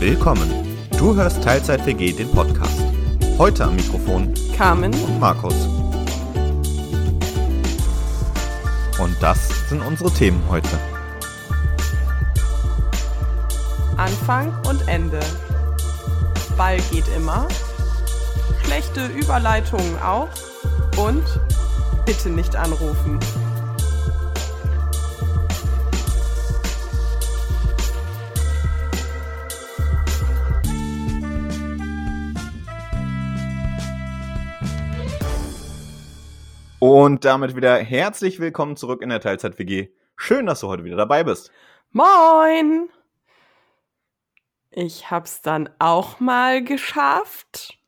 Willkommen. Du hörst Teilzeit WG den Podcast. Heute am Mikrofon Carmen und Markus. Und das sind unsere Themen heute. Anfang und Ende. Ball geht immer. Schlechte Überleitungen auch. Und bitte nicht anrufen. Und damit wieder herzlich willkommen zurück in der Teilzeit WG. Schön, dass du heute wieder dabei bist. Moin! Ich hab's dann auch mal geschafft.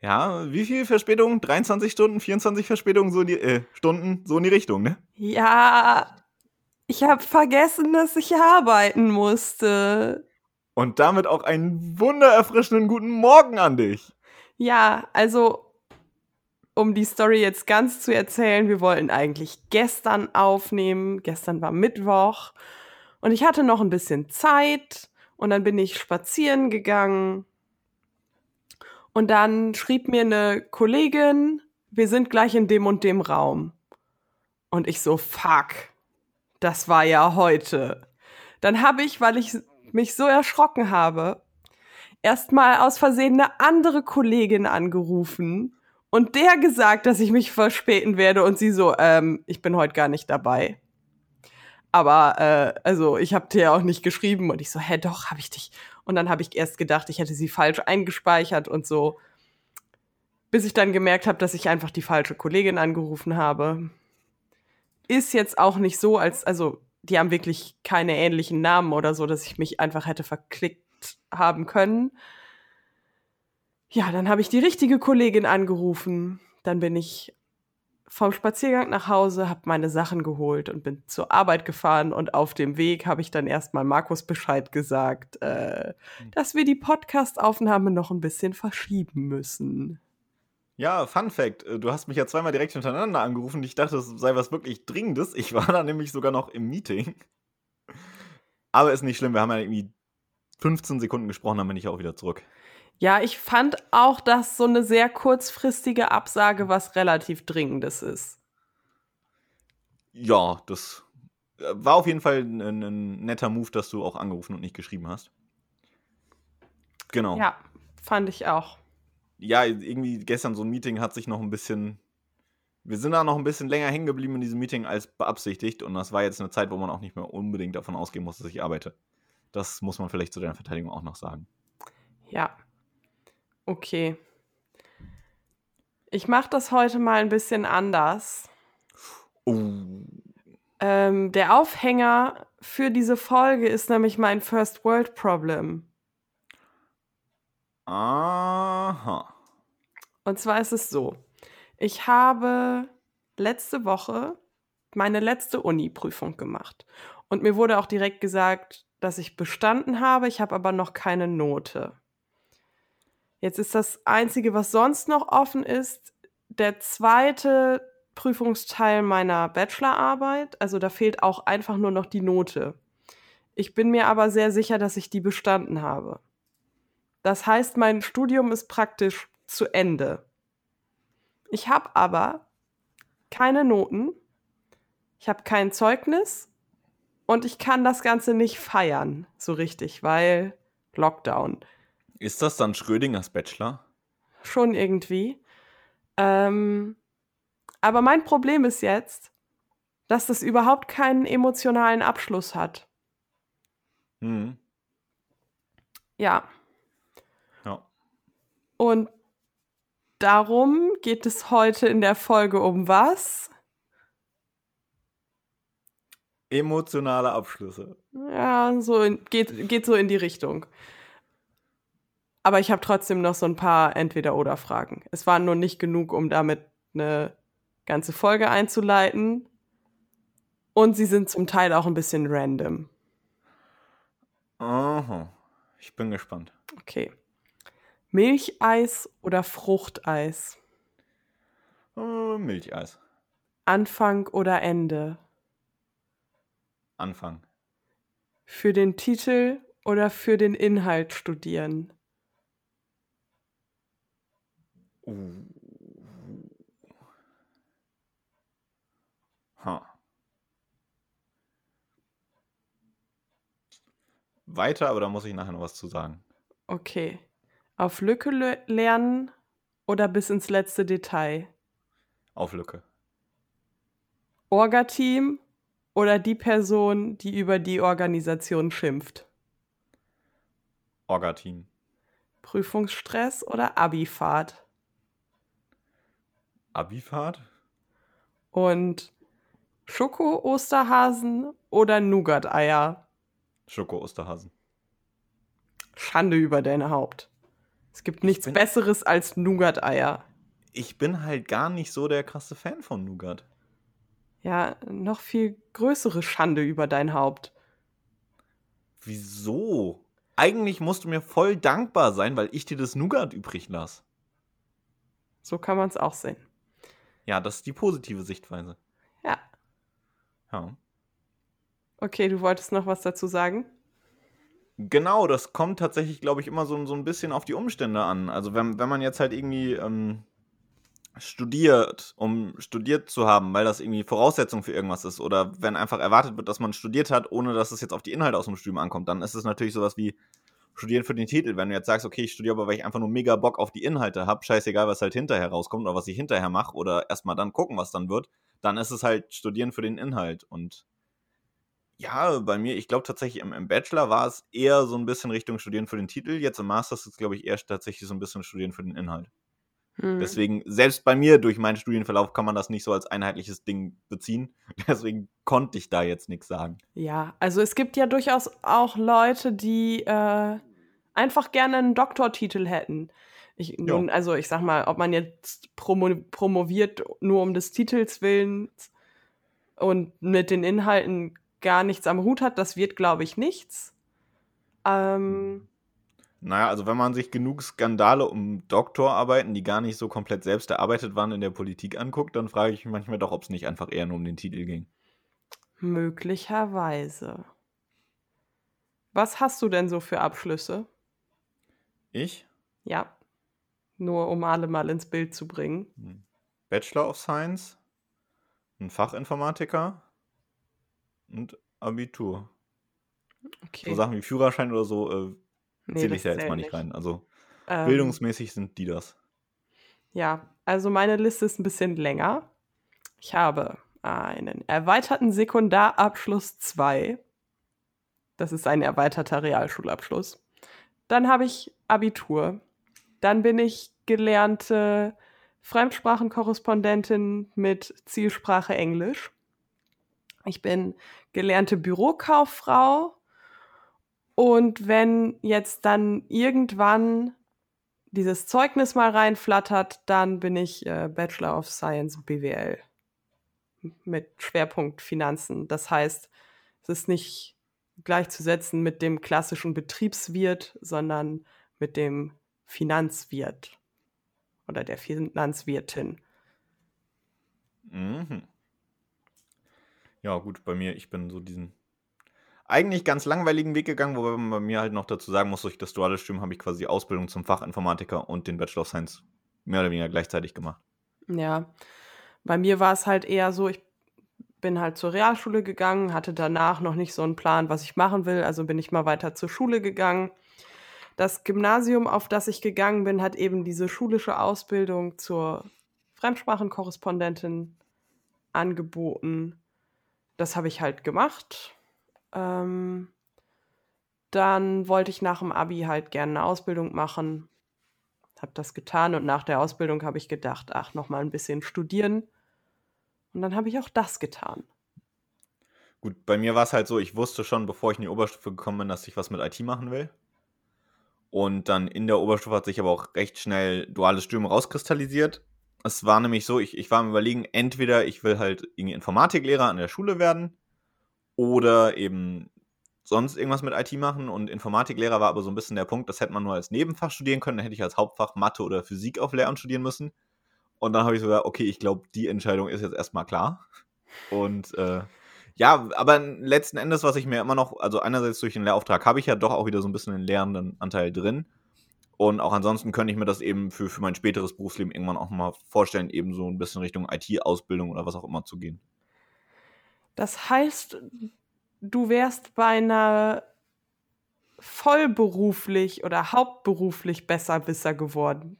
Ja, wie viel Verspätung? 23 Stunden, 24 Verspätungen, so in die, äh, Stunden, so in die Richtung, ne? Ja, ich hab vergessen, dass ich arbeiten musste. Und damit auch einen wundererfrischenden guten Morgen an dich. Ja, also um die Story jetzt ganz zu erzählen, wir wollten eigentlich gestern aufnehmen. Gestern war Mittwoch und ich hatte noch ein bisschen Zeit und dann bin ich spazieren gegangen und dann schrieb mir eine Kollegin, wir sind gleich in dem und dem Raum. Und ich so, fuck, das war ja heute. Dann habe ich, weil ich mich so erschrocken habe, erstmal aus Versehen eine andere Kollegin angerufen und der gesagt, dass ich mich verspäten werde und sie so, ähm, ich bin heute gar nicht dabei. Aber äh, also ich habe dir auch nicht geschrieben und ich so, hä, doch, habe ich dich. Und dann habe ich erst gedacht, ich hätte sie falsch eingespeichert und so, bis ich dann gemerkt habe, dass ich einfach die falsche Kollegin angerufen habe. Ist jetzt auch nicht so, als also die haben wirklich keine ähnlichen Namen oder so, dass ich mich einfach hätte verklickt haben können. Ja, dann habe ich die richtige Kollegin angerufen. Dann bin ich vom Spaziergang nach Hause, habe meine Sachen geholt und bin zur Arbeit gefahren. Und auf dem Weg habe ich dann erstmal Markus Bescheid gesagt, äh, dass wir die Podcast-Aufnahme noch ein bisschen verschieben müssen. Ja, Fun Fact: äh, Du hast mich ja zweimal direkt hintereinander angerufen. Ich dachte, es sei was wirklich Dringendes. Ich war da nämlich sogar noch im Meeting. Aber ist nicht schlimm, wir haben ja irgendwie 15 Sekunden gesprochen, dann bin ich auch wieder zurück. Ja, ich fand auch, dass so eine sehr kurzfristige Absage was relativ Dringendes ist. Ja, das äh, war auf jeden Fall ein, ein netter Move, dass du auch angerufen und nicht geschrieben hast. Genau. Ja, fand ich auch. Ja, irgendwie gestern so ein Meeting hat sich noch ein bisschen. Wir sind da noch ein bisschen länger hängen geblieben in diesem Meeting als beabsichtigt und das war jetzt eine Zeit, wo man auch nicht mehr unbedingt davon ausgehen muss, dass ich arbeite. Das muss man vielleicht zu deiner Verteidigung auch noch sagen. Ja, Okay. Ich mache das heute mal ein bisschen anders. Oh. Ähm, der Aufhänger für diese Folge ist nämlich mein First World Problem. Aha. Und zwar ist es so. Ich habe letzte Woche meine letzte Uni-Prüfung gemacht. Und mir wurde auch direkt gesagt, dass ich bestanden habe. Ich habe aber noch keine Note. Jetzt ist das Einzige, was sonst noch offen ist, der zweite Prüfungsteil meiner Bachelorarbeit. Also da fehlt auch einfach nur noch die Note. Ich bin mir aber sehr sicher, dass ich die bestanden habe. Das heißt, mein Studium ist praktisch zu Ende. Ich habe aber keine Noten, ich habe kein Zeugnis und ich kann das Ganze nicht feiern, so richtig, weil Lockdown. Ist das dann Schrödingers Bachelor? Schon irgendwie. Ähm, aber mein Problem ist jetzt, dass das überhaupt keinen emotionalen Abschluss hat. Hm. Ja. Ja. Und darum geht es heute in der Folge um was? Emotionale Abschlüsse. Ja, so in, geht, geht so in die Richtung. Aber ich habe trotzdem noch so ein paar Entweder-Oder-Fragen. Es waren nur nicht genug, um damit eine ganze Folge einzuleiten. Und sie sind zum Teil auch ein bisschen random. Aha. Ich bin gespannt. Okay. Milcheis oder Fruchteis? Äh, Milcheis. Anfang oder Ende? Anfang. Für den Titel oder für den Inhalt studieren? Uh. Ha. Weiter, aber da muss ich nachher noch was zu sagen. Okay. Auf Lücke le lernen oder bis ins letzte Detail? Auf Lücke. Orga-Team oder die Person, die über die Organisation schimpft? Orga-Team. Prüfungsstress oder Abifahrt? Abifahrt? Und Schoko-Osterhasen oder Nougat-Eier? Schoko-Osterhasen. Schande über dein Haupt. Es gibt nichts Besseres als Nougat-Eier. Ich bin halt gar nicht so der krasse Fan von Nougat. Ja, noch viel größere Schande über dein Haupt. Wieso? Eigentlich musst du mir voll dankbar sein, weil ich dir das Nougat übrig lasse. So kann man es auch sehen. Ja, das ist die positive Sichtweise. Ja. Ja. Okay, du wolltest noch was dazu sagen? Genau, das kommt tatsächlich, glaube ich, immer so, so ein bisschen auf die Umstände an. Also wenn, wenn man jetzt halt irgendwie ähm, studiert, um studiert zu haben, weil das irgendwie Voraussetzung für irgendwas ist, oder wenn einfach erwartet wird, dass man studiert hat, ohne dass es jetzt auf die Inhalte aus dem Studium ankommt, dann ist es natürlich sowas wie studieren für den Titel. Wenn du jetzt sagst, okay, ich studiere aber, weil ich einfach nur mega Bock auf die Inhalte habe, scheißegal, was halt hinterher rauskommt oder was ich hinterher mache, oder erstmal dann gucken, was dann wird, dann ist es halt studieren für den Inhalt. Und ja, bei mir, ich glaube tatsächlich im, im Bachelor war es eher so ein bisschen Richtung Studieren für den Titel. Jetzt im Master ist es, glaube ich, eher tatsächlich so ein bisschen Studieren für den Inhalt. Hm. Deswegen, selbst bei mir durch meinen Studienverlauf kann man das nicht so als einheitliches Ding beziehen. Deswegen konnte ich da jetzt nichts sagen. Ja, also es gibt ja durchaus auch Leute, die äh, einfach gerne einen Doktortitel hätten. Ich, nun, also ich sag mal, ob man jetzt promo promoviert nur um des Titels willen und mit den Inhalten gar nichts am Hut hat, das wird, glaube ich, nichts. Ähm, Naja, also wenn man sich genug Skandale um Doktorarbeiten, die gar nicht so komplett selbst erarbeitet waren, in der Politik anguckt, dann frage ich mich manchmal doch, ob es nicht einfach eher nur um den Titel ging. möglicherweise. Was hast du denn so für Abschlüsse? Ich? Ja, nur um alle mal ins Bild zu bringen. Hm. Bachelor of Science, ein Fachinformatiker und Abitur. Okay. So Sachen wie Führerschein oder so äh, Nee, zähle ich da jetzt mal nicht rein. Also Ähm, bildungsmäßig sind die das. Ja, also meine Liste ist ein bisschen länger. Ich habe einen erweiterten Sekundarabschluss 2. Das ist ein erweiterter Realschulabschluss. Dann habe ich Abitur. Dann bin ich gelernte Fremdsprachenkorrespondentin mit Zielsprache Englisch. Ich bin gelernte Bürokauffrau. Und wenn jetzt dann irgendwann dieses Zeugnis mal reinflattert, dann bin ich äh, Bachelor of Science BWL mit Schwerpunkt Finanzen. Das heißt, es ist nicht gleichzusetzen mit dem klassischen Betriebswirt, sondern mit dem Finanzwirt oder der Finanzwirtin. Mhm. Ja, gut, bei mir, ich bin so diesen eigentlich ganz langweiligen Weg gegangen, wobei man bei mir halt noch dazu sagen muss, durch das duale Studium habe ich quasi die Ausbildung zum Fachinformatiker und den Bachelor of Science mehr oder weniger gleichzeitig gemacht. Ja, bei mir war es halt eher so, ich bin halt zur Realschule gegangen, hatte danach noch nicht so einen Plan, was ich machen will, also bin ich mal weiter zur Schule gegangen. Das Gymnasium, auf das ich gegangen bin, hat eben diese schulische Ausbildung zur Fremdsprachenkorrespondentin angeboten. Das habe ich halt gemacht. Ähm, dann wollte ich nach dem Abi halt gerne eine Ausbildung machen. Habe das getan und nach der Ausbildung habe ich gedacht, ach, noch mal ein bisschen studieren. Und dann habe ich auch das getan. Gut, bei mir war es halt so, ich wusste schon, bevor ich in die Oberstufe gekommen bin, dass ich was mit IT machen will. Und dann in der Oberstufe hat sich aber auch recht schnell duales Studium rauskristallisiert. Es war nämlich so, ich, ich war am überlegen, entweder ich will halt irgendwie Informatiklehrer an der Schule werden oder eben sonst irgendwas mit IT machen. Und Informatiklehrer war aber so ein bisschen der Punkt, das hätte man nur als Nebenfach studieren können. Dann hätte ich als Hauptfach Mathe oder Physik auf Lehramt studieren müssen. Und dann habe ich so gesagt, okay, ich glaube, die Entscheidung ist jetzt erstmal klar. Und äh, Ja, aber letzten Endes, was ich mir immer noch, also einerseits durch den Lehrauftrag habe ich ja doch auch wieder so ein bisschen den lehrenden Anteil drin. Und auch ansonsten könnte ich mir das eben für, für mein späteres Berufsleben irgendwann auch mal vorstellen, eben so ein bisschen Richtung IT-Ausbildung oder was auch immer zu gehen. Das heißt, du wärst bei einer vollberuflich oder hauptberuflich Besserwisser geworden.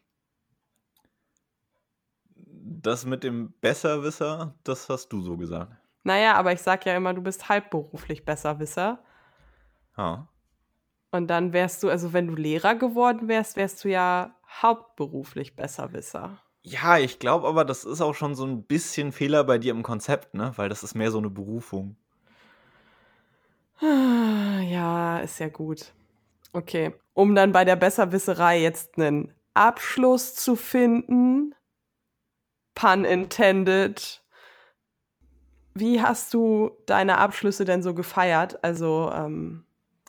Das mit dem Besserwisser, das hast du so gesagt. Naja, aber ich sag ja immer, du bist halbberuflich Besserwisser. Ja. Und dann wärst du, also wenn du Lehrer geworden wärst, wärst du ja hauptberuflich Besserwisser. Ja, ich glaube aber, das ist auch schon so ein bisschen Fehler bei dir im Konzept, ne? Weil das ist mehr so eine Berufung. Ja, ist ja gut. Okay. Um dann bei der Besserwisserei jetzt einen Abschluss zu finden, pun intended. Wie hast du deine Abschlüsse denn so gefeiert? Also, ähm,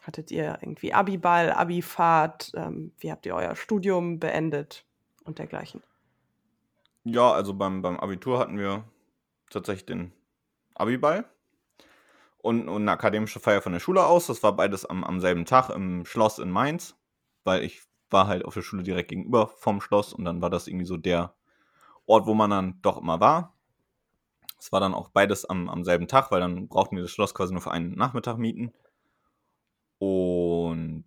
Hattet ihr irgendwie Abiball, Abifahrt? Ähm, wie habt ihr euer Studium beendet und dergleichen? Ja, also beim, beim Abitur hatten wir tatsächlich den Abiball und, und eine akademische Feier von der Schule aus. Das war beides am, am selben Tag im Schloss in Mainz, weil ich war halt auf der Schule direkt gegenüber vom Schloss und dann war das irgendwie so der Ort, wo man dann doch immer war. Es war dann auch beides am, am selben Tag, weil dann brauchten wir das Schloss quasi nur für einen Nachmittag mieten. Und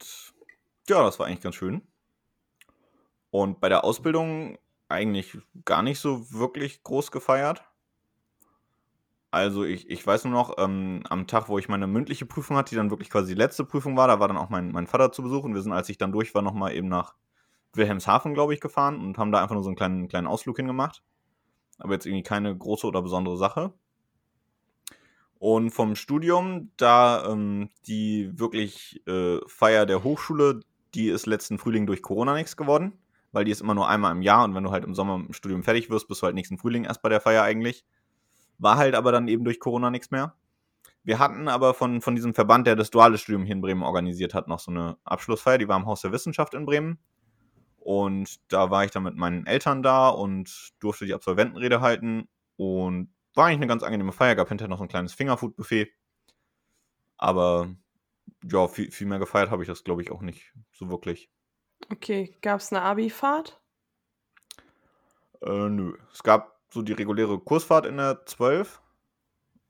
ja, das war eigentlich ganz schön. Und bei der Ausbildung eigentlich gar nicht so wirklich groß gefeiert. Also ich, ich weiß nur noch, ähm, am Tag, wo ich meine mündliche Prüfung hatte, die dann wirklich quasi die letzte Prüfung war, da war dann auch mein, mein Vater zu Besuch und wir sind, als ich dann durch war, nochmal eben nach Wilhelmshaven, glaube ich, gefahren und haben da einfach nur so einen kleinen, kleinen Ausflug hingemacht. Aber jetzt irgendwie keine große oder besondere Sache. Und vom Studium, da ähm, die wirklich äh, Feier der Hochschule, die ist letzten Frühling durch Corona nichts geworden, weil die ist immer nur einmal im Jahr und wenn du halt im Sommer im Studium fertig wirst, bist du halt nächsten Frühling erst bei der Feier eigentlich. War halt aber dann eben durch Corona nichts mehr. Wir hatten aber von, von diesem Verband, der das duale Studium hier in Bremen organisiert hat, noch so eine Abschlussfeier, die war im Haus der Wissenschaft in Bremen. Und da war ich dann mit meinen Eltern da und durfte die Absolventenrede halten. Und war eigentlich eine ganz angenehme Feier, gab hinterher noch so ein kleines Fingerfood-Buffet. Aber ja, viel, viel mehr gefeiert habe ich das, glaube ich, auch nicht so wirklich. Okay, gab es eine Abi-Fahrt? Äh, nö. Es gab so die reguläre Kursfahrt in der 12,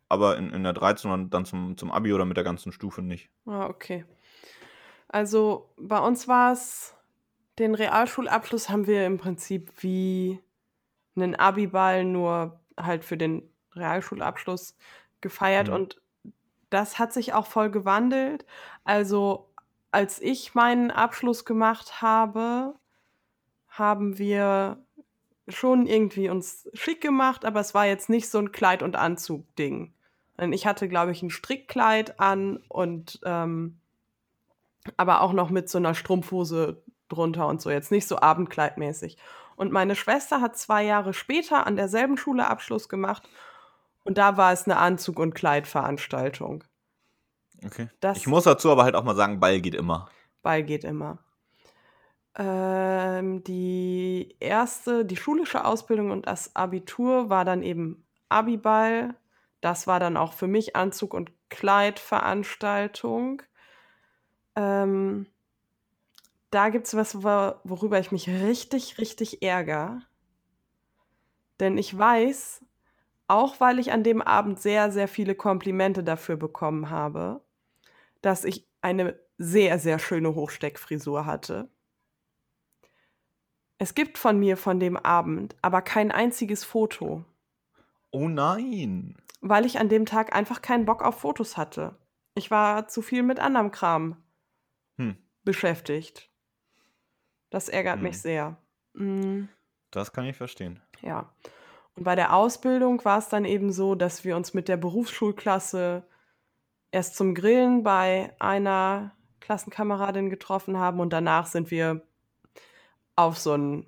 aber in, in der 13 und dann zum, zum Abi oder mit der ganzen Stufe nicht. Ah, okay. Also bei uns war es, den Realschulabschluss haben wir im Prinzip wie einen Abi-Ball nur halt für den Realschulabschluss gefeiert mhm. und das hat sich auch voll gewandelt. Also als ich meinen Abschluss gemacht habe, haben wir schon irgendwie uns schick gemacht, aber es war jetzt nicht so ein Kleid- und Anzug-Ding. Ich hatte, glaube ich, ein Strickkleid an und ähm, aber auch noch mit so einer Strumpfhose drunter und so, jetzt nicht so abendkleidmäßig. Und meine Schwester hat zwei Jahre später an derselben Schule Abschluss gemacht und da war es eine Anzug- und Kleidveranstaltung. Okay. Das ich muss dazu aber halt auch mal sagen, Ball geht immer. Ball geht immer. Ähm, die erste, die schulische Ausbildung und das Abitur war dann eben Abiball. Das war dann auch für mich Anzug- und Kleidveranstaltung. Ähm, da gibt es was, worüber ich mich richtig, richtig ärgere. Denn ich weiß, auch weil ich an dem Abend sehr, sehr viele Komplimente dafür bekommen habe, dass ich eine sehr, sehr schöne Hochsteckfrisur hatte. Es gibt von mir von dem Abend aber kein einziges Foto. Oh nein. Weil ich an dem Tag einfach keinen Bock auf Fotos hatte. Ich war zu viel mit anderem Kram hm. beschäftigt. Das ärgert hm. mich sehr. Mhm. Das kann ich verstehen. Ja. Und bei der Ausbildung war es dann eben so, dass wir uns mit der Berufsschulklasse erst zum Grillen bei einer Klassenkameradin getroffen haben und danach sind wir auf so ein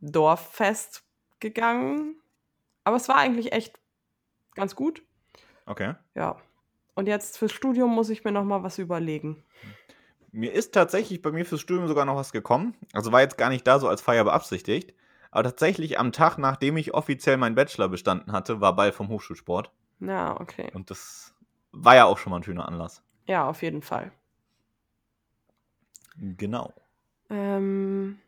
Dorffest gegangen. Aber es war eigentlich echt ganz gut. Okay. Ja. Und jetzt fürs Studium muss ich mir noch mal was überlegen. Mir ist tatsächlich bei mir fürs Studium sogar noch was gekommen. Also war jetzt gar nicht da so als Feier beabsichtigt. Aber tatsächlich am Tag, nachdem ich offiziell meinen Bachelor bestanden hatte, war Ball vom Hochschulsport. Ja, okay. Und das war ja auch schon mal ein schöner Anlass. Ja, auf jeden Fall. Genau. Ähm,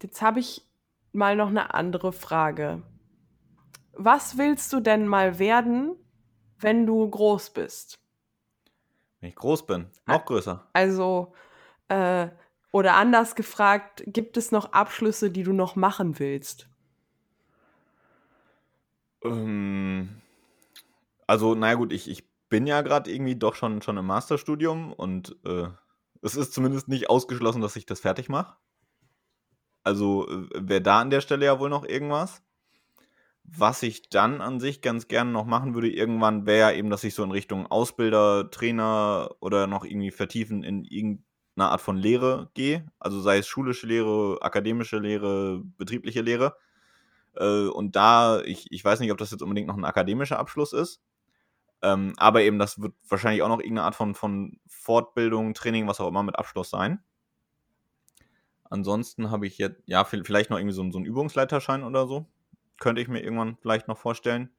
jetzt habe ich mal noch eine andere Frage. Was willst du denn mal werden, wenn du groß bist? Wenn ich groß bin, noch größer. Also, äh, oder anders gefragt, gibt es noch Abschlüsse, die du noch machen willst? Ähm, also, naja gut, ich, ich bin ja gerade irgendwie doch schon, schon im Masterstudium und äh, es ist zumindest nicht ausgeschlossen, dass ich das fertig mache. Also äh, wäre da an der Stelle ja wohl noch irgendwas. Was ich dann an sich ganz gerne noch machen würde, irgendwann wäre ja eben, dass ich so in Richtung Ausbilder, Trainer oder noch irgendwie vertiefen in irgendeiner Art von Lehre gehe. Also sei es schulische Lehre, akademische Lehre, betriebliche Lehre. Äh, und da, ich, ich weiß nicht, ob das jetzt unbedingt noch ein akademischer Abschluss ist. Ähm, aber eben, das wird wahrscheinlich auch noch irgendeine Art von, von Fortbildung, Training, was auch immer mit Abschluss sein. Ansonsten habe ich jetzt, ja, vielleicht noch irgendwie so, so einen Übungsleiterschein oder so. Könnte ich mir irgendwann vielleicht noch vorstellen.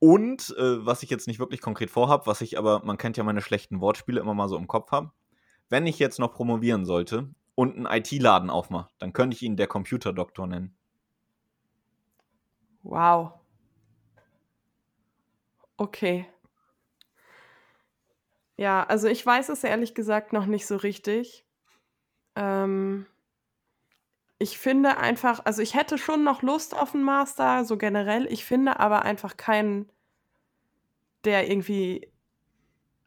Und äh, was ich jetzt nicht wirklich konkret vorhabe, was ich aber, man kennt ja meine schlechten Wortspiele immer mal so im Kopf habe. Wenn ich jetzt noch promovieren sollte und einen IT-Laden aufmache, dann könnte ich ihn der Computerdoktor nennen. Wow. Okay. Ja, also ich weiß es ehrlich gesagt noch nicht so richtig. Ähm, ich finde einfach, also ich hätte schon noch Lust auf einen Master, so generell. Ich finde aber einfach keinen, der irgendwie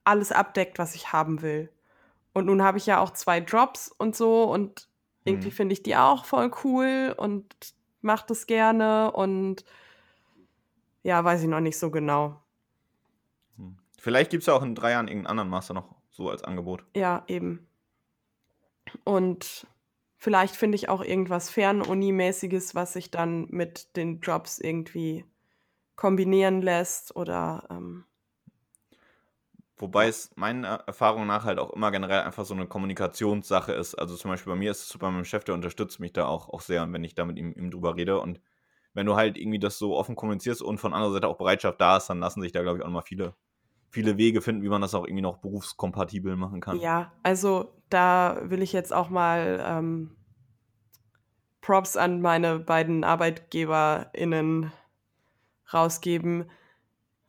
alles abdeckt, was ich haben will. Und nun habe ich ja auch zwei Jobs und so und irgendwie mhm. finde ich die auch voll cool und mache das gerne und ja, weiß ich noch nicht so genau. Vielleicht gibt es ja auch in drei Jahren irgendeinen anderen Master noch so als Angebot. Ja, eben. Und vielleicht finde ich auch irgendwas Fernuni-mäßiges, was sich dann mit den Jobs irgendwie kombinieren lässt oder. Ähm, Wobei es meiner Erfahrung nach halt auch immer generell einfach so eine Kommunikationssache ist. Also zum Beispiel bei mir ist es so bei meinem Chef, der unterstützt mich da auch, auch sehr, wenn ich da mit ihm, ihm drüber rede. Und wenn du halt irgendwie das so offen kommunizierst und von anderer Seite auch Bereitschaft da ist, dann lassen sich da, glaube ich, auch nochmal viele viele Wege finden, wie man das auch irgendwie noch berufskompatibel machen kann. Ja, also da will ich jetzt auch mal ähm, Props an meine beiden ArbeitgeberInnen rausgeben.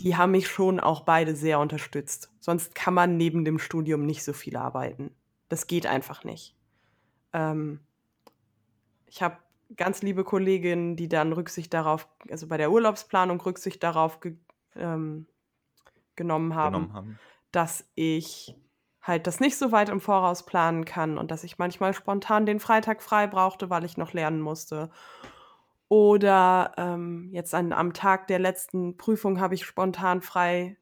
Die haben mich schon auch beide sehr unterstützt. Sonst kann man neben dem Studium nicht so viel arbeiten. Das geht einfach nicht. Ähm, ich habe ganz liebe Kolleginnen, die dann Rücksicht darauf, also bei der Urlaubsplanung Rücksicht darauf ähm, genommen haben, genommen haben, dass ich halt das nicht so weit im Voraus planen kann und dass ich manchmal spontan den Freitag frei brauchte, weil ich noch lernen musste. Oder ähm, jetzt an, am Tag der letzten Prüfung habe ich spontan frei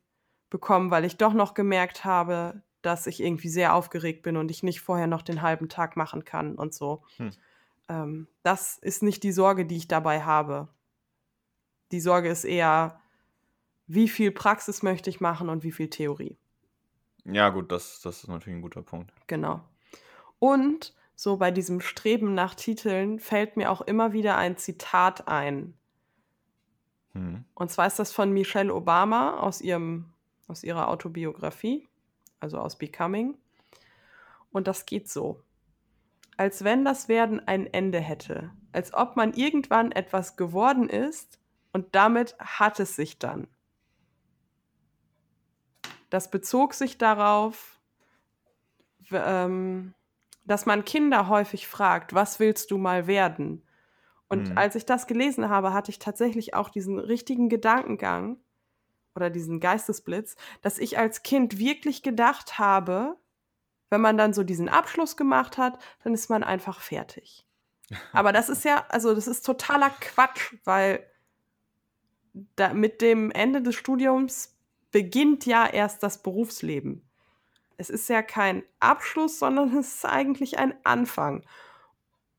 bekommen, weil ich doch noch gemerkt habe, dass ich irgendwie sehr aufgeregt bin und ich nicht vorher noch den halben Tag machen kann und so. Hm. Ähm, das ist nicht die Sorge, die ich dabei habe. Die Sorge ist eher, wie viel Praxis möchte ich machen und wie viel Theorie. Ja, gut, das, das ist natürlich ein guter Punkt. Genau. Und so bei diesem Streben nach Titeln fällt mir auch immer wieder ein Zitat ein. Hm. Und zwar ist das von Michelle Obama aus, ihrem, aus ihrer Autobiografie, also aus Becoming. Und das geht so. Als wenn das Werden ein Ende hätte. Als ob man irgendwann etwas geworden ist und damit hat es sich dann. Das bezog sich darauf, ähm, dass man Kinder häufig fragt, was willst du mal werden? Und mhm. als ich das gelesen habe, hatte ich tatsächlich auch diesen richtigen Gedankengang oder diesen Geistesblitz, dass ich als Kind wirklich gedacht habe, wenn man dann so diesen Abschluss gemacht hat, dann ist man einfach fertig. Aber das ist ja, also das ist totaler Quatsch, weil da mit dem Ende des Studiums beginnt ja erst das Berufsleben. Es ist ja kein Abschluss, sondern es ist eigentlich ein Anfang.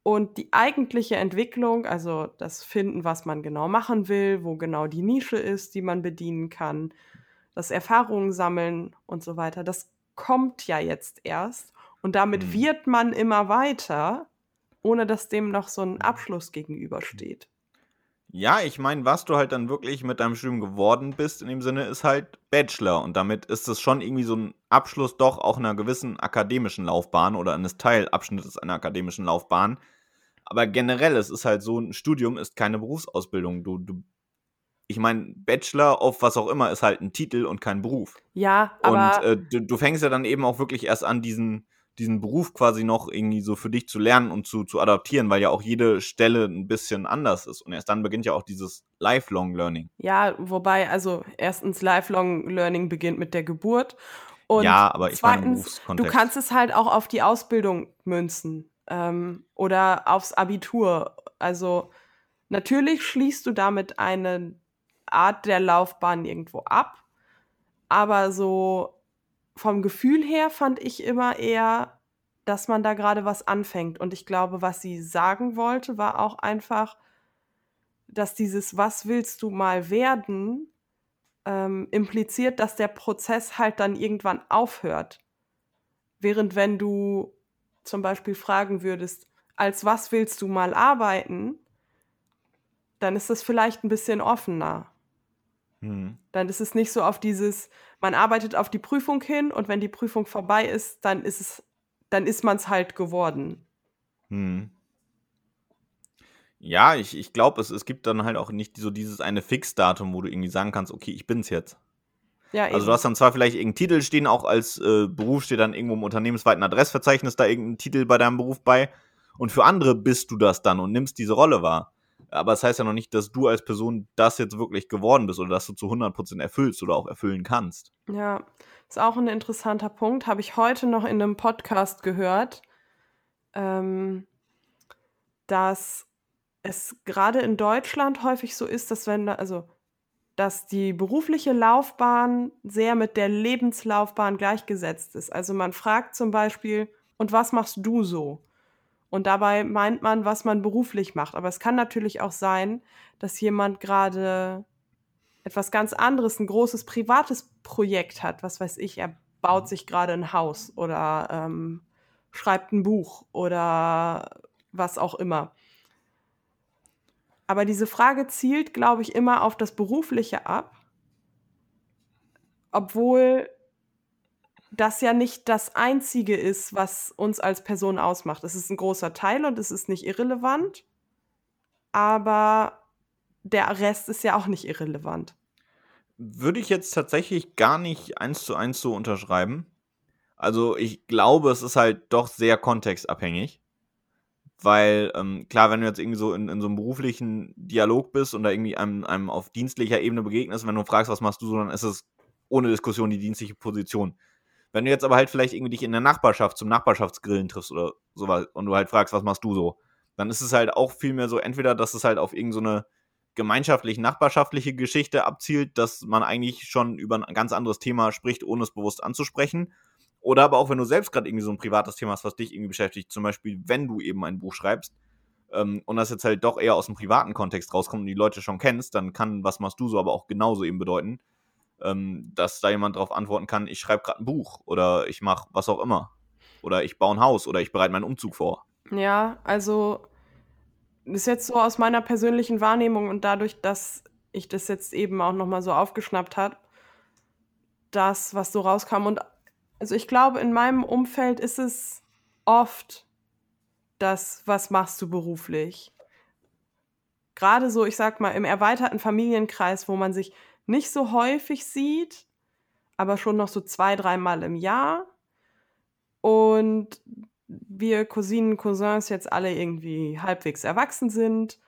Und die eigentliche Entwicklung, also das Finden, was man genau machen will, wo genau die Nische ist, die man bedienen kann, das Erfahrungen sammeln und so weiter, das kommt ja jetzt erst. Und damit mhm. wird man immer weiter, ohne dass dem noch so ein Abschluss gegenübersteht. Ja, ich meine, was du halt dann wirklich mit deinem Studium geworden bist, in dem Sinne, ist halt Bachelor. Und damit ist es schon irgendwie so ein Abschluss doch auch einer gewissen akademischen Laufbahn oder eines Teilabschnittes einer akademischen Laufbahn. Aber generell, es ist halt so, ein Studium ist keine Berufsausbildung. Du, du ich meine, Bachelor of was auch immer ist halt ein Titel und kein Beruf. Ja, aber. Und äh, du, du fängst ja dann eben auch wirklich erst an, diesen diesen Beruf quasi noch irgendwie so für dich zu lernen und zu, zu adaptieren, weil ja auch jede Stelle ein bisschen anders ist. Und erst dann beginnt ja auch dieses Lifelong Learning. Ja, wobei, also erstens Lifelong Learning beginnt mit der Geburt. Und ja, aber ich zweitens, meine du kannst es halt auch auf die Ausbildung münzen ähm, oder aufs Abitur. Also natürlich schließt du damit eine Art der Laufbahn irgendwo ab, aber so vom Gefühl her fand ich immer eher, dass man da gerade was anfängt. Und ich glaube, was sie sagen wollte, war auch einfach, dass dieses Was willst du mal werden ähm, impliziert, dass der Prozess halt dann irgendwann aufhört. Während wenn du zum Beispiel fragen würdest, als was willst du mal arbeiten, dann ist das vielleicht ein bisschen offener. Hm. Dann ist es nicht so auf dieses, man arbeitet auf die Prüfung hin und wenn die Prüfung vorbei ist, dann ist es, dann ist man es halt geworden. Hm. Ja, ich, ich glaube, es, es gibt dann halt auch nicht so dieses eine Fixdatum, wo du irgendwie sagen kannst, okay, ich bin's jetzt. Ja, also du hast dann zwar vielleicht irgendeinen Titel stehen, auch als äh, Beruf steht dann irgendwo im unternehmensweiten Adressverzeichnis da irgendein Titel bei deinem Beruf bei. Und für andere bist du das dann und nimmst diese Rolle wahr. Aber das heißt ja noch nicht, dass du als Person das jetzt wirklich geworden bist oder dass du zu 100% erfüllst oder auch erfüllen kannst. Ja, ist auch ein interessanter Punkt. Habe ich heute noch in einem Podcast gehört, ähm, dass es gerade in Deutschland häufig so ist, dass wenn, also, dass die berufliche Laufbahn sehr mit der Lebenslaufbahn gleichgesetzt ist. Also man fragt zum Beispiel, und was machst du so? Und dabei meint man, was man beruflich macht. Aber es kann natürlich auch sein, dass jemand gerade etwas ganz anderes, ein großes privates Projekt hat. Was weiß ich, er baut sich gerade ein Haus oder ähm, schreibt ein Buch oder was auch immer. Aber diese Frage zielt, glaube ich, immer auf das Berufliche ab, obwohl das ja nicht das Einzige ist, was uns als Person ausmacht. Es ist ein großer Teil und es ist nicht irrelevant, aber der Rest ist ja auch nicht irrelevant. Würde ich jetzt tatsächlich gar nicht eins zu eins so unterschreiben. Also ich glaube, es ist halt doch sehr kontextabhängig. Weil, ähm, klar, wenn du jetzt irgendwie so in, in so einem beruflichen Dialog bist und da irgendwie einem, einem auf dienstlicher Ebene begegnest, wenn du fragst, was machst du so, dann ist es ohne Diskussion die dienstliche Position. Wenn du jetzt aber halt vielleicht irgendwie dich in der Nachbarschaft zum Nachbarschaftsgrillen triffst oder sowas und du halt fragst, was machst du so, dann ist es halt auch vielmehr so, entweder, dass es halt auf irgendeine so gemeinschaftlich nachbarschaftliche Geschichte abzielt, dass man eigentlich schon über ein ganz anderes Thema spricht, ohne es bewusst anzusprechen. Oder aber auch, wenn du selbst gerade irgendwie so ein privates Thema hast, was dich irgendwie beschäftigt, zum Beispiel, wenn du eben ein Buch schreibst ähm, und das jetzt halt doch eher aus dem privaten Kontext rauskommt und die Leute schon kennst, dann kann was machst du so aber auch genauso eben bedeuten, ähm, dass da jemand darauf antworten kann, ich schreibe gerade ein Buch oder ich mache was auch immer. Oder ich baue ein Haus oder ich bereite meinen Umzug vor. Ja, also ist jetzt so aus meiner persönlichen Wahrnehmung und dadurch, dass ich das jetzt eben auch nochmal so aufgeschnappt habe, das, was so rauskam. Und also ich glaube, in meinem Umfeld ist es oft das, was machst du beruflich? Gerade so, ich sag mal, im erweiterten Familienkreis, wo man sich nicht so häufig sieht, aber schon noch so zwei, dreimal im Jahr. Und wir Cousinen, Cousins jetzt alle irgendwie halbwegs erwachsen sind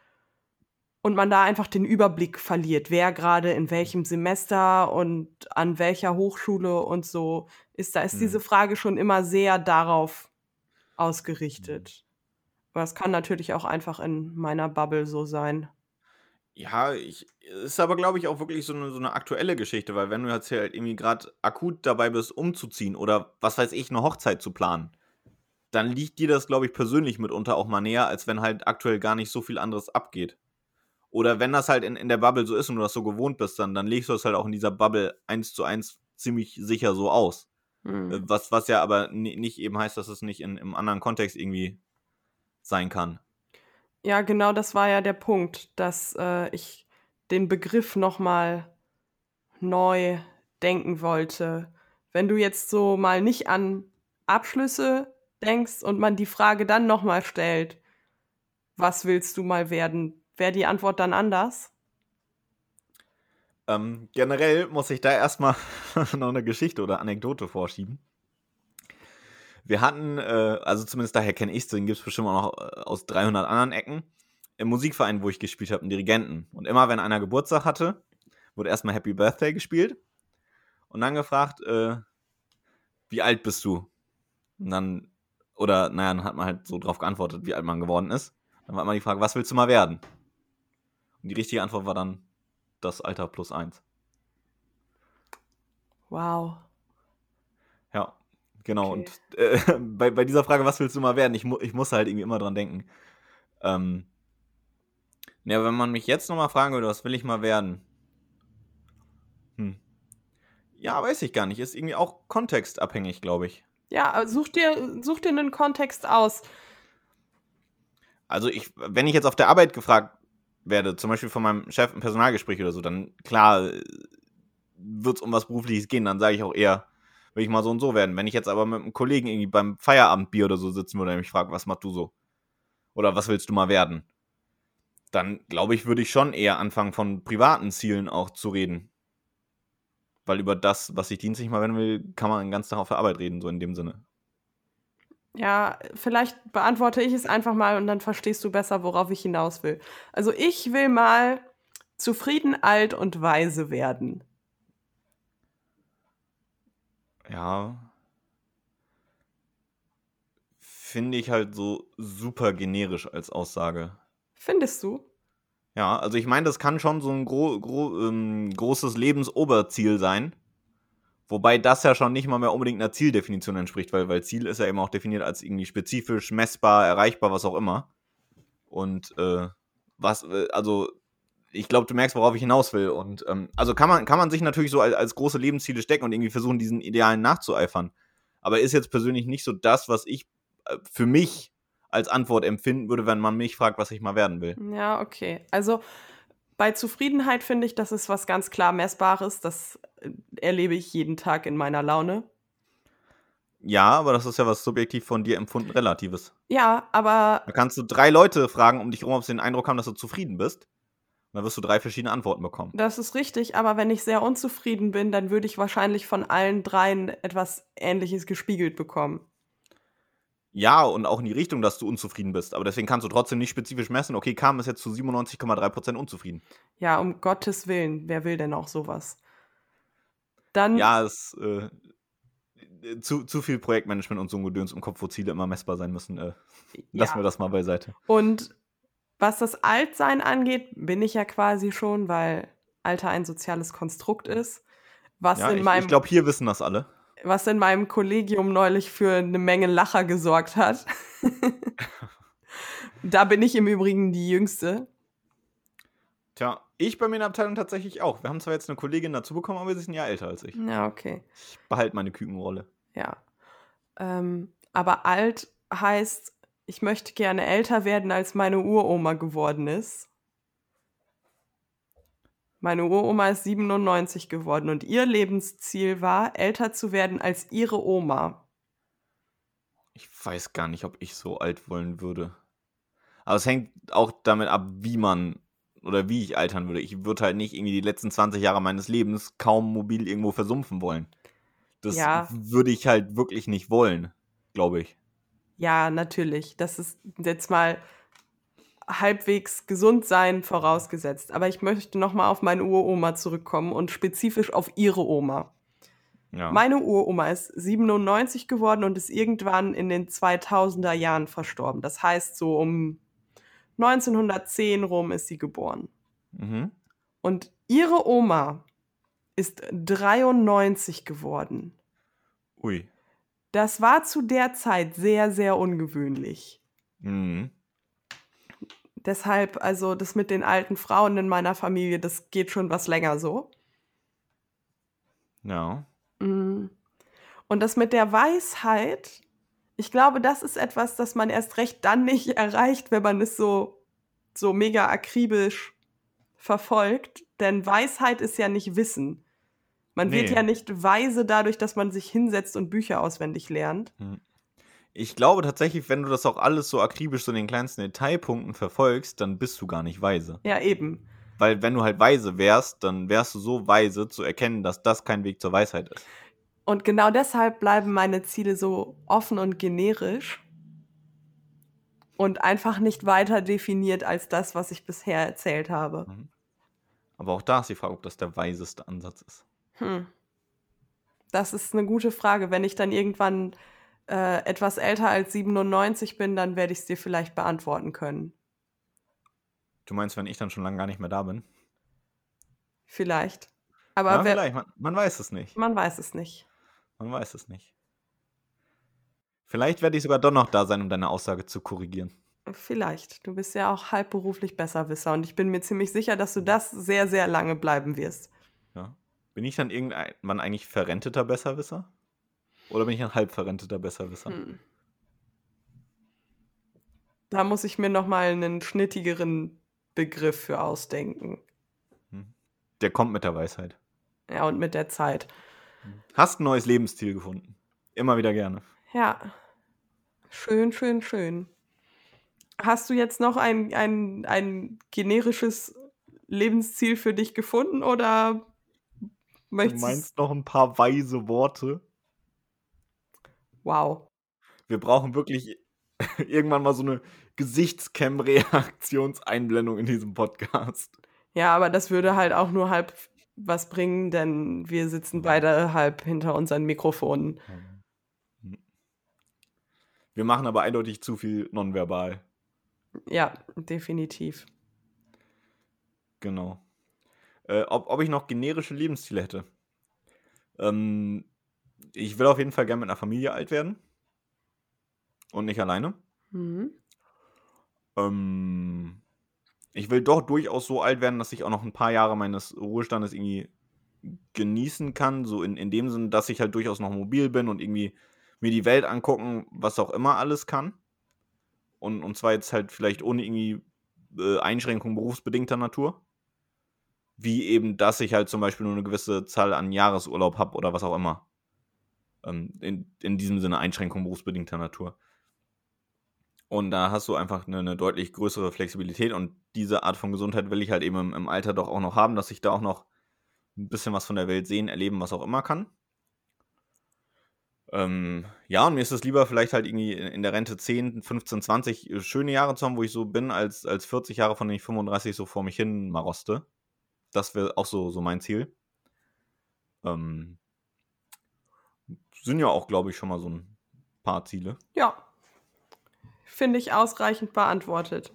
und man da einfach den Überblick verliert, wer gerade in welchem Semester und an welcher Hochschule und so ist. Da ist mhm. diese Frage schon immer sehr darauf ausgerichtet. Aber es kann natürlich auch einfach in meiner Bubble so sein. Ja, ich ist aber, glaube ich, auch wirklich so eine, so eine aktuelle Geschichte, weil wenn du jetzt halt irgendwie gerade akut dabei bist, umzuziehen oder was weiß ich, eine Hochzeit zu planen, dann liegt dir das, glaube ich, persönlich mitunter auch mal näher, als wenn halt aktuell gar nicht so viel anderes abgeht. Oder wenn das halt in, in der Bubble so ist und du das so gewohnt bist, dann, dann legst du das halt auch in dieser Bubble eins zu eins ziemlich sicher so aus. Mhm. Was, was ja aber nicht eben heißt, dass es nicht in, im anderen Kontext irgendwie sein kann. Ja, genau das war ja der Punkt, dass äh, ich den Begriff nochmal neu denken wollte. Wenn du jetzt so mal nicht an Abschlüsse denkst und man die Frage dann nochmal stellt, was willst du mal werden, wäre die Antwort dann anders? Ähm, generell muss ich da erstmal noch eine Geschichte oder Anekdote vorschieben. Wir hatten, äh, also zumindest daher kenne ich es, den gibt es bestimmt auch noch äh, aus 300 anderen Ecken, im Musikverein, wo ich gespielt habe, einen Dirigenten. Und immer, wenn einer Geburtstag hatte, wurde erstmal Happy Birthday gespielt und dann gefragt, äh, wie alt bist du? Und dann, oder naja, dann hat man halt so drauf geantwortet, wie alt man geworden ist. Dann war immer die Frage, was willst du mal werden? Und die richtige Antwort war dann das Alter plus eins. Wow. Genau. Okay. Und äh, bei, bei dieser Frage, was willst du mal werden? Ich, mu ich muss halt irgendwie immer dran denken. Ähm, ja, wenn man mich jetzt nochmal fragen würde, was will ich mal werden? Hm. Ja, weiß ich gar nicht. Ist irgendwie auch kontextabhängig, glaube ich. Ja, such dir, such dir einen Kontext aus. Also ich, wenn ich jetzt auf der Arbeit gefragt werde, zum Beispiel von meinem Chef im Personalgespräch oder so, dann klar wird es um was Berufliches gehen, dann sage ich auch eher, will ich mal so und so werden. Wenn ich jetzt aber mit einem Kollegen irgendwie beim Feierabendbier oder so sitzen würde und mich fragt, was machst du so? Oder was willst du mal werden? Dann glaube ich, würde ich schon eher anfangen, von privaten Zielen auch zu reden. Weil über das, was ich dienstlich mal werden will, kann man den ganzen Tag auf der Arbeit reden, so in dem Sinne. Ja, vielleicht beantworte ich es einfach mal und dann verstehst du besser, worauf ich hinaus will. Also ich will mal zufrieden, alt und weise werden. Ja. Finde ich halt so super generisch als Aussage. Findest du? Ja, also ich meine, das kann schon so ein gro gro ähm, großes Lebensoberziel sein. Wobei das ja schon nicht mal mehr unbedingt einer Zieldefinition entspricht, weil, weil Ziel ist ja eben auch definiert als irgendwie spezifisch, messbar, erreichbar, was auch immer. Und äh, was, äh, also ich glaube, du merkst, worauf ich hinaus will. Und ähm, also kann man, kann man sich natürlich so als, als große Lebensziele stecken und irgendwie versuchen, diesen Idealen nachzueifern. Aber ist jetzt persönlich nicht so das, was ich äh, für mich als Antwort empfinden würde, wenn man mich fragt, was ich mal werden will. Ja, okay. Also bei Zufriedenheit finde ich, das ist was ganz klar Messbares. Das äh, erlebe ich jeden Tag in meiner Laune. Ja, aber das ist ja was subjektiv von dir empfunden Relatives. Ja, aber. Da kannst du drei Leute fragen, um dich herum, ob sie den Eindruck haben, dass du zufrieden bist. Dann wirst du drei verschiedene Antworten bekommen. Das ist richtig, aber wenn ich sehr unzufrieden bin, dann würde ich wahrscheinlich von allen dreien etwas Ähnliches gespiegelt bekommen ja und auch in die Richtung, dass du unzufrieden bist. Aber deswegen kannst du trotzdem nicht spezifisch messen, okay, Kam ist jetzt zu 97,3% unzufrieden. Ja, um Gottes Willen, wer will denn auch sowas? Dann. Ja, es äh, zu, zu viel Projektmanagement und so ein Gedöns im Kopf, wo Ziele immer messbar sein müssen. Äh, lassen ja. wir das mal beiseite. Und was das Altsein angeht, bin ich ja quasi schon, weil Alter ein soziales Konstrukt ist. Was ja, in ich, meinem. Ich glaube, hier wissen das alle was in meinem Kollegium neulich für eine Menge Lacher gesorgt hat. da bin ich im Übrigen die Jüngste. Tja, ich bei mir in der Abteilung tatsächlich auch. Wir haben zwar jetzt eine Kollegin dazu bekommen, aber sie ist ein Jahr älter als ich. Ja, okay. Ich behalte meine Kükenrolle. Ja. Ähm, aber alt heißt, ich möchte gerne älter werden, als meine Uroma geworden ist. Meine Uroma ist 97 geworden und ihr Lebensziel war, älter zu werden als ihre Oma. Ich weiß gar nicht, ob ich so alt wollen würde. Aber es hängt auch damit ab, wie man oder wie ich altern würde. Ich würde halt nicht irgendwie die letzten 20 Jahre meines Lebens kaum mobil irgendwo versumpfen wollen. Das ja. würde ich halt wirklich nicht wollen, glaube ich. Ja, natürlich. Das ist jetzt mal halbwegs gesund sein vorausgesetzt. Aber ich möchte nochmal auf meine Uroma zurückkommen und spezifisch auf ihre Oma. Ja. Meine Uroma ist 97 geworden und ist irgendwann in den 2000er Jahren verstorben. Das heißt, so um 1910 rum ist sie geboren. Mhm. Und ihre Oma ist 93 geworden. Ui. Das war zu der Zeit sehr, sehr ungewöhnlich. Mhm. Deshalb, also das mit den alten Frauen in meiner Familie, das geht schon was länger so. Ja. Mhm. Und das mit der Weisheit, ich glaube, das ist etwas, das man erst recht dann nicht erreicht, wenn man es so so mega akribisch verfolgt, denn Weisheit ist ja nicht Wissen. Man wird Nee. ja nicht weise dadurch, dass man sich hinsetzt und Bücher auswendig lernt. Ich glaube tatsächlich, wenn du das auch alles so akribisch so in den kleinsten Detailpunkten verfolgst, dann bist du gar nicht weise. Ja, eben. Weil wenn du halt weise wärst, dann wärst du so weise zu erkennen, dass das kein Weg zur Weisheit ist. Und genau deshalb bleiben meine Ziele so offen und generisch und einfach nicht weiter definiert als das, was ich bisher erzählt habe. Aber auch da ist die Frage, ob das der weiseste Ansatz ist. Hm. Das ist eine gute Frage. Wenn ich dann irgendwann äh, etwas älter als 97 bin, dann werde ich es dir vielleicht beantworten können. Du meinst, wenn ich dann schon lange gar nicht mehr da bin? Vielleicht. Aber ja, wer, vielleicht, man, man weiß es nicht. man weiß es nicht. Man weiß es nicht. Vielleicht werde ich sogar doch noch da sein, um deine Aussage zu korrigieren. Vielleicht. Du bist ja auch halbberuflich Besserwisser und ich bin mir ziemlich sicher, dass du das sehr, sehr lange bleiben wirst. Bin ich dann irgendwann eigentlich verrenteter Besserwisser? Oder bin ich ein halb verrenteter Besserwisser? Hm. Da muss ich mir noch mal einen schnittigeren Begriff für ausdenken. Der kommt mit der Weisheit. Ja, und mit der Zeit. Hast ein neues Lebensstil gefunden. Immer wieder gerne. Ja. Schön, schön, schön. Hast du jetzt noch ein, ein, ein generisches Lebensziel für dich gefunden oder Du möchtest meinst noch ein paar weise Worte? Wow. Wir brauchen wirklich irgendwann mal so eine Gesichtscam-Reaktionseinblendung in diesem Podcast. Ja, aber das würde halt auch nur halb was bringen, denn wir sitzen beide halb hinter unseren Mikrofonen. Wir machen aber eindeutig zu viel nonverbal. Ja, definitiv. Genau. Äh, ob, ob ich noch generische Lebensziele hätte? Ähm, ich will auf jeden Fall gerne mit einer Familie alt werden. Und nicht alleine. Mhm. Ähm, ich will doch durchaus so alt werden, dass ich auch noch ein paar Jahre meines Ruhestandes irgendwie genießen kann. So in, in dem Sinn, dass ich halt durchaus noch mobil bin und irgendwie mir die Welt angucken, was auch immer alles kann. Und, und zwar jetzt halt vielleicht ohne irgendwie äh, Einschränkungen berufsbedingter Natur. Wie eben, dass ich halt zum Beispiel nur eine gewisse Zahl an Jahresurlaub habe oder was auch immer. Ähm, in, in diesem Sinne Einschränkungen berufsbedingter Natur. Und da hast du einfach eine, eine deutlich größere Flexibilität und diese Art von Gesundheit will ich halt eben im, im Alter doch auch noch haben, dass ich da auch noch ein bisschen was von der Welt sehen, erleben, was auch immer kann. Ähm, ja, und mir ist es lieber, vielleicht halt irgendwie in in der Rente 10, 15, 20 schöne Jahre zu haben, wo ich so bin, als, als 40 Jahre, von denen ich 35 so vor mich hin maroste. Das wäre auch so, so mein Ziel. Ähm, sind ja auch, glaube ich, schon mal so ein paar Ziele. Ja. Finde ich ausreichend beantwortet.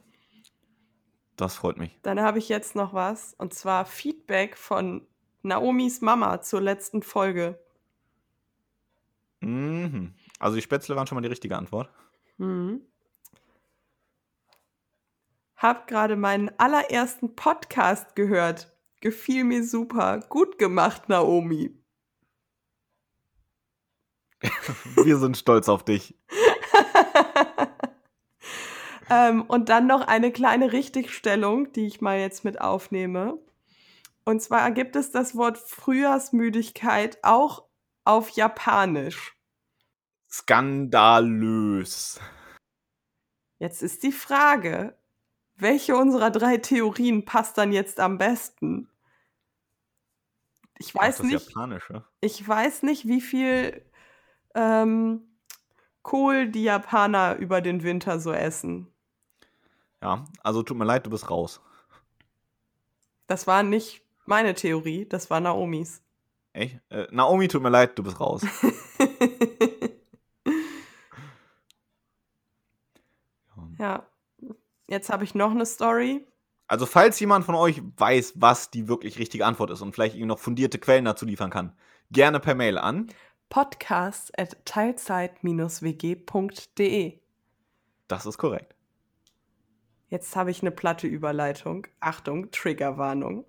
Das freut mich. Dann habe ich jetzt noch was, und zwar Feedback von Naomis Mama zur letzten Folge. Mhm. Also die Spätzle waren schon mal die richtige Antwort. Mhm. Hab gerade meinen allerersten Podcast gehört. Gefiel mir super. Gut gemacht, Naomi. Wir sind stolz auf dich. ähm, und dann noch eine kleine Richtigstellung, die ich mal jetzt mit aufnehme. Und zwar gibt es das Wort Frühjahrsmüdigkeit auch auf Japanisch. Skandalös. Jetzt ist die Frage, welche unserer drei Theorien passt dann jetzt am besten? Ich weiß das nicht, Japanische. ich weiß nicht, wie viel ähm, Kohl die Japaner über den Winter so essen. Ja, also tut mir leid, du bist raus. Das war nicht meine Theorie, das war Naomis. Echt? Äh, Naomi, tut mir leid, du bist raus. ja. Jetzt habe ich noch eine Story. Also, falls jemand von euch weiß, was die wirklich richtige Antwort ist und vielleicht irgendwie noch fundierte Quellen dazu liefern kann, gerne per Mail an. Podcast at teilzeit-wg.de. Das ist korrekt. Jetzt habe ich eine platte Überleitung. Achtung, Triggerwarnung.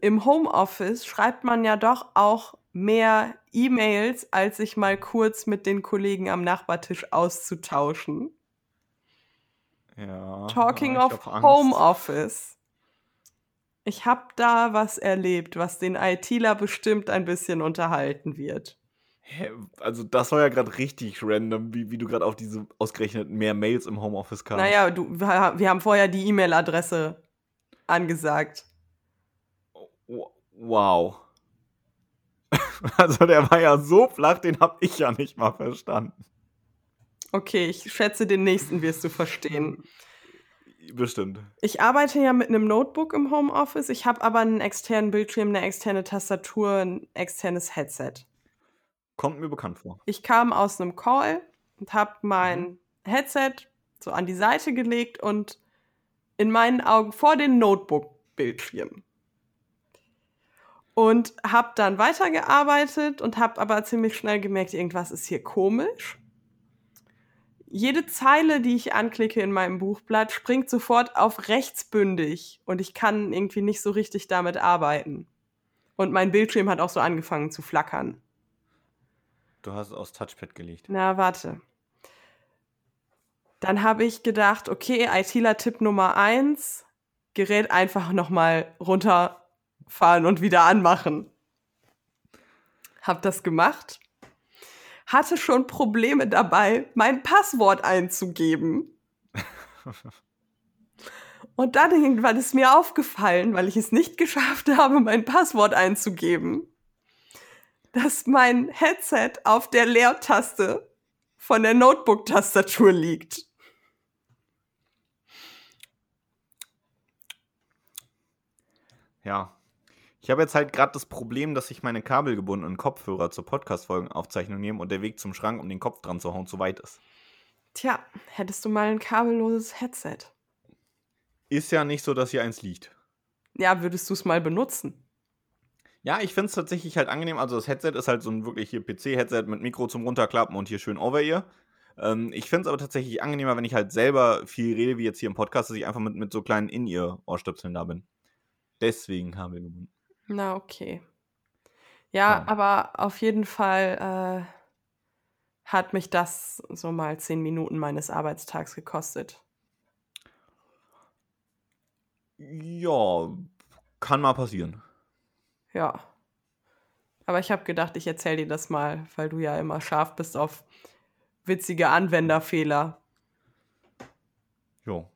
Im Homeoffice schreibt man ja doch auch mehr E-Mails, als sich mal kurz mit den Kollegen am Nachbartisch auszutauschen. Ja. Talking of. Homeoffice. Ich habe da was erlebt, was den ITler bestimmt ein bisschen unterhalten wird. Hä, Also, das war ja gerade richtig random, wie, wie du gerade auf diese ausgerechnet mehr Mails im Homeoffice kamst. Naja, du, wir haben vorher die E-Mail-Adresse angesagt. Wow. Also, der war ja so flach, den hab ich ja nicht mal verstanden. Okay, ich schätze, den nächsten wirst du verstehen. Bestimmt. Ich arbeite ja mit einem Notebook im Homeoffice. Ich habe aber einen externen Bildschirm, eine externe Tastatur, ein externes Headset. Kommt mir bekannt vor. Ich kam aus einem Call und habe mein Mhm. Headset so an die Seite gelegt und in meinen Augen vor den Notebook-Bildschirm. Und habe dann weitergearbeitet und habe aber ziemlich schnell gemerkt, irgendwas ist hier komisch. Jede Zeile, die ich anklicke in meinem Buchblatt, springt sofort auf rechtsbündig und ich kann irgendwie nicht so richtig damit arbeiten. Und mein Bildschirm hat auch so angefangen zu flackern. Du hast es aufs Touchpad gelegt. Na, warte. Dann habe ich gedacht, okay, ITler-Tipp Nummer eins, Gerät einfach nochmal runterfahren und wieder anmachen. Hab das gemacht. Hatte schon Probleme dabei, mein Passwort einzugeben. Und dann irgendwann ist mir aufgefallen, weil ich es nicht geschafft habe, mein Passwort einzugeben, dass mein Headset auf der Leertaste von der Notebook-Tastatur liegt. Ja. Ich habe jetzt halt gerade das Problem, dass ich meine kabelgebundenen Kopfhörer zur Podcast-Folgenaufzeichnung nehme und der Weg zum Schrank, um den Kopf dran zu hauen, zu weit ist. Tja, hättest du mal ein kabelloses Headset. Ist ja nicht so, dass hier eins liegt. Ja, würdest du es mal benutzen? Ja, ich finde es tatsächlich halt angenehm. Also das Headset ist halt so ein wirklich hier PC-Headset mit Mikro zum Runterklappen und hier schön Over-Ear. Ähm, ich finde es aber tatsächlich angenehmer, wenn ich halt selber viel rede, wie jetzt hier im Podcast, dass ich einfach mit, mit so kleinen In-Ear-Ohrstöpseln da bin. Deswegen kabelgebunden. Na, okay. Ja, Ja. aber auf jeden Fall äh, hat mich das so mal zehn Minuten meines Arbeitstags gekostet. Ja, kann mal passieren. Ja. Aber ich habe gedacht, ich erzähle dir das mal, weil du ja immer scharf bist auf witzige Anwenderfehler. Jo.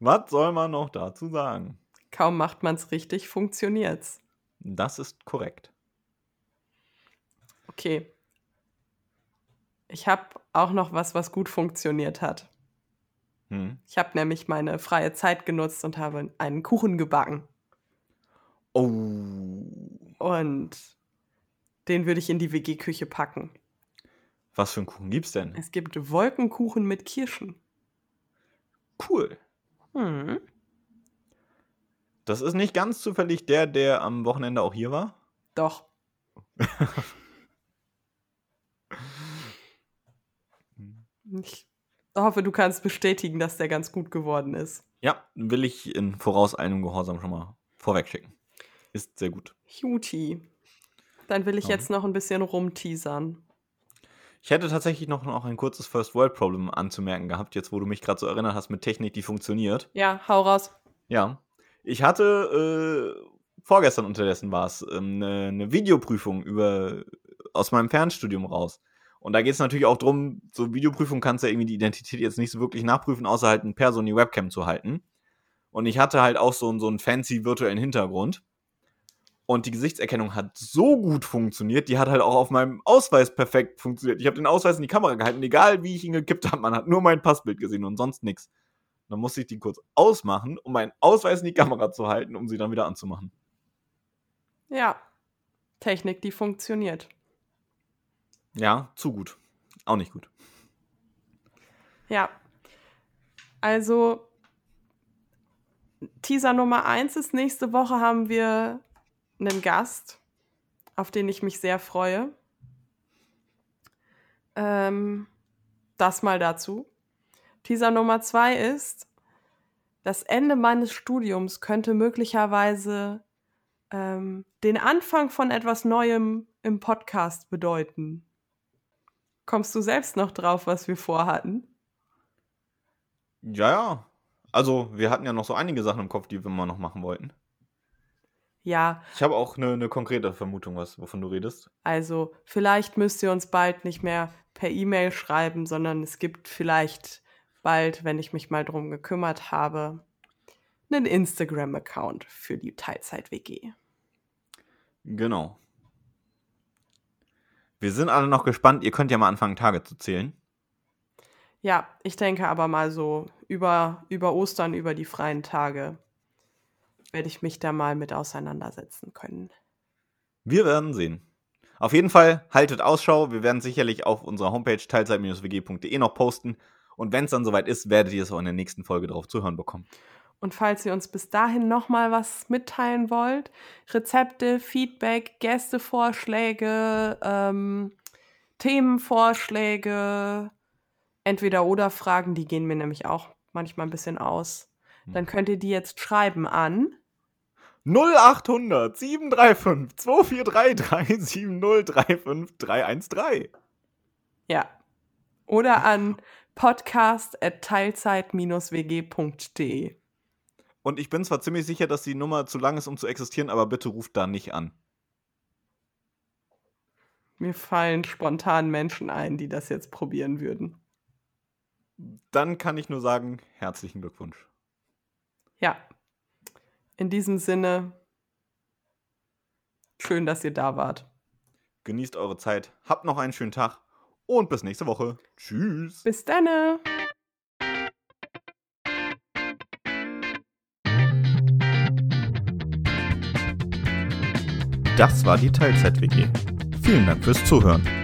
Was soll man noch dazu sagen? Kaum macht man's richtig, funktioniert's. Das ist korrekt. Okay. Ich habe auch noch was, was gut funktioniert hat. Hm. Ich habe nämlich meine freie Zeit genutzt und habe einen Kuchen gebacken. Oh. Und den würde ich in die WG-Küche packen. Was für einen Kuchen gibt's denn? Es gibt Wolkenkuchen mit Kirschen. Cool. Hm. Das ist nicht ganz zufällig der, der am Wochenende auch hier war. Doch. Ich hoffe, du kannst bestätigen, dass der ganz gut geworden ist. Ja, will ich in vorauseilendem Gehorsam schon mal vorwegschicken. Ist sehr gut. Juti. Dann will ich Ja. jetzt noch ein bisschen rumteasern. Ich hätte tatsächlich noch, noch ein kurzes First World Problem anzumerken gehabt, jetzt wo du mich gerade so erinnert hast mit Technik, die funktioniert. Ja, hau raus. Ja. Ich hatte, äh, vorgestern unterdessen war es, ähm, eine, eine Videoprüfung über, aus meinem Fernstudium raus. Und da geht es natürlich auch drum, so Videoprüfung kannst du ja irgendwie die Identität jetzt nicht so wirklich nachprüfen, außer halt ein Person Webcam zu halten. Und ich hatte halt auch so, so einen fancy virtuellen Hintergrund. Und die Gesichtserkennung hat so gut funktioniert, die hat halt auch auf meinem Ausweis perfekt funktioniert. Ich habe den Ausweis in die Kamera gehalten, egal wie ich ihn gekippt habe, man hat nur mein Passbild gesehen und sonst nichts. Dann musste ich die kurz ausmachen, um meinen Ausweis in die Kamera zu halten, um sie dann wieder anzumachen. Ja. Technik, die funktioniert. Ja, zu gut. Auch nicht gut. Ja. Also, Teaser Nummer eins ist, nächste Woche haben wir einen Gast, auf den ich mich sehr freue. Ähm, das mal dazu. Teaser Nummer zwei ist, das Ende meines Studiums könnte möglicherweise ähm, den Anfang von etwas Neuem im Podcast bedeuten. Kommst du selbst noch drauf, was wir vorhatten? Ja, ja. Also, wir hatten ja noch so einige Sachen im Kopf, die wir mal noch machen wollten. Ja, Ich habe auch eine, eine konkrete Vermutung, was, wovon du redest. also vielleicht müsst ihr uns bald nicht mehr per E-Mail schreiben, sondern es gibt vielleicht bald, wenn ich mich mal drum gekümmert habe, einen Instagram-Account für die Teilzeit-WG. Genau. Wir sind alle noch gespannt. Ihr könnt ja mal anfangen, Tage zu zählen. Ja, ich denke aber mal so über, über Ostern, über die freien Tage werde ich mich da mal mit auseinandersetzen können. Wir werden sehen. Auf jeden Fall haltet Ausschau. Wir werden sicherlich auf unserer Homepage teilzeit-wg.de noch posten. Und wenn es dann soweit ist, werdet ihr es auch in der nächsten Folge drauf zu hören bekommen. Und falls ihr uns bis dahin noch mal was mitteilen wollt, Rezepte, Feedback, Gästevorschläge, ähm, Themenvorschläge, entweder oder Fragen, die gehen mir nämlich auch manchmal ein bisschen aus. Dann könnt ihr die jetzt schreiben an 0800 735 2433 7035 313. Ja. Oder an podcast.teilzeit-wg.de. Und ich bin zwar ziemlich sicher, dass die Nummer zu lang ist, um zu existieren, aber bitte ruft da nicht an. Mir fallen spontan Menschen ein, die das jetzt probieren würden. Dann kann ich nur sagen, herzlichen Glückwunsch. Ja. In diesem Sinne, schön, dass ihr da wart. Genießt eure Zeit, habt noch einen schönen Tag und bis nächste Woche. Tschüss. Bis dann. Das war die Teilzeit-WG. Vielen Dank fürs Zuhören.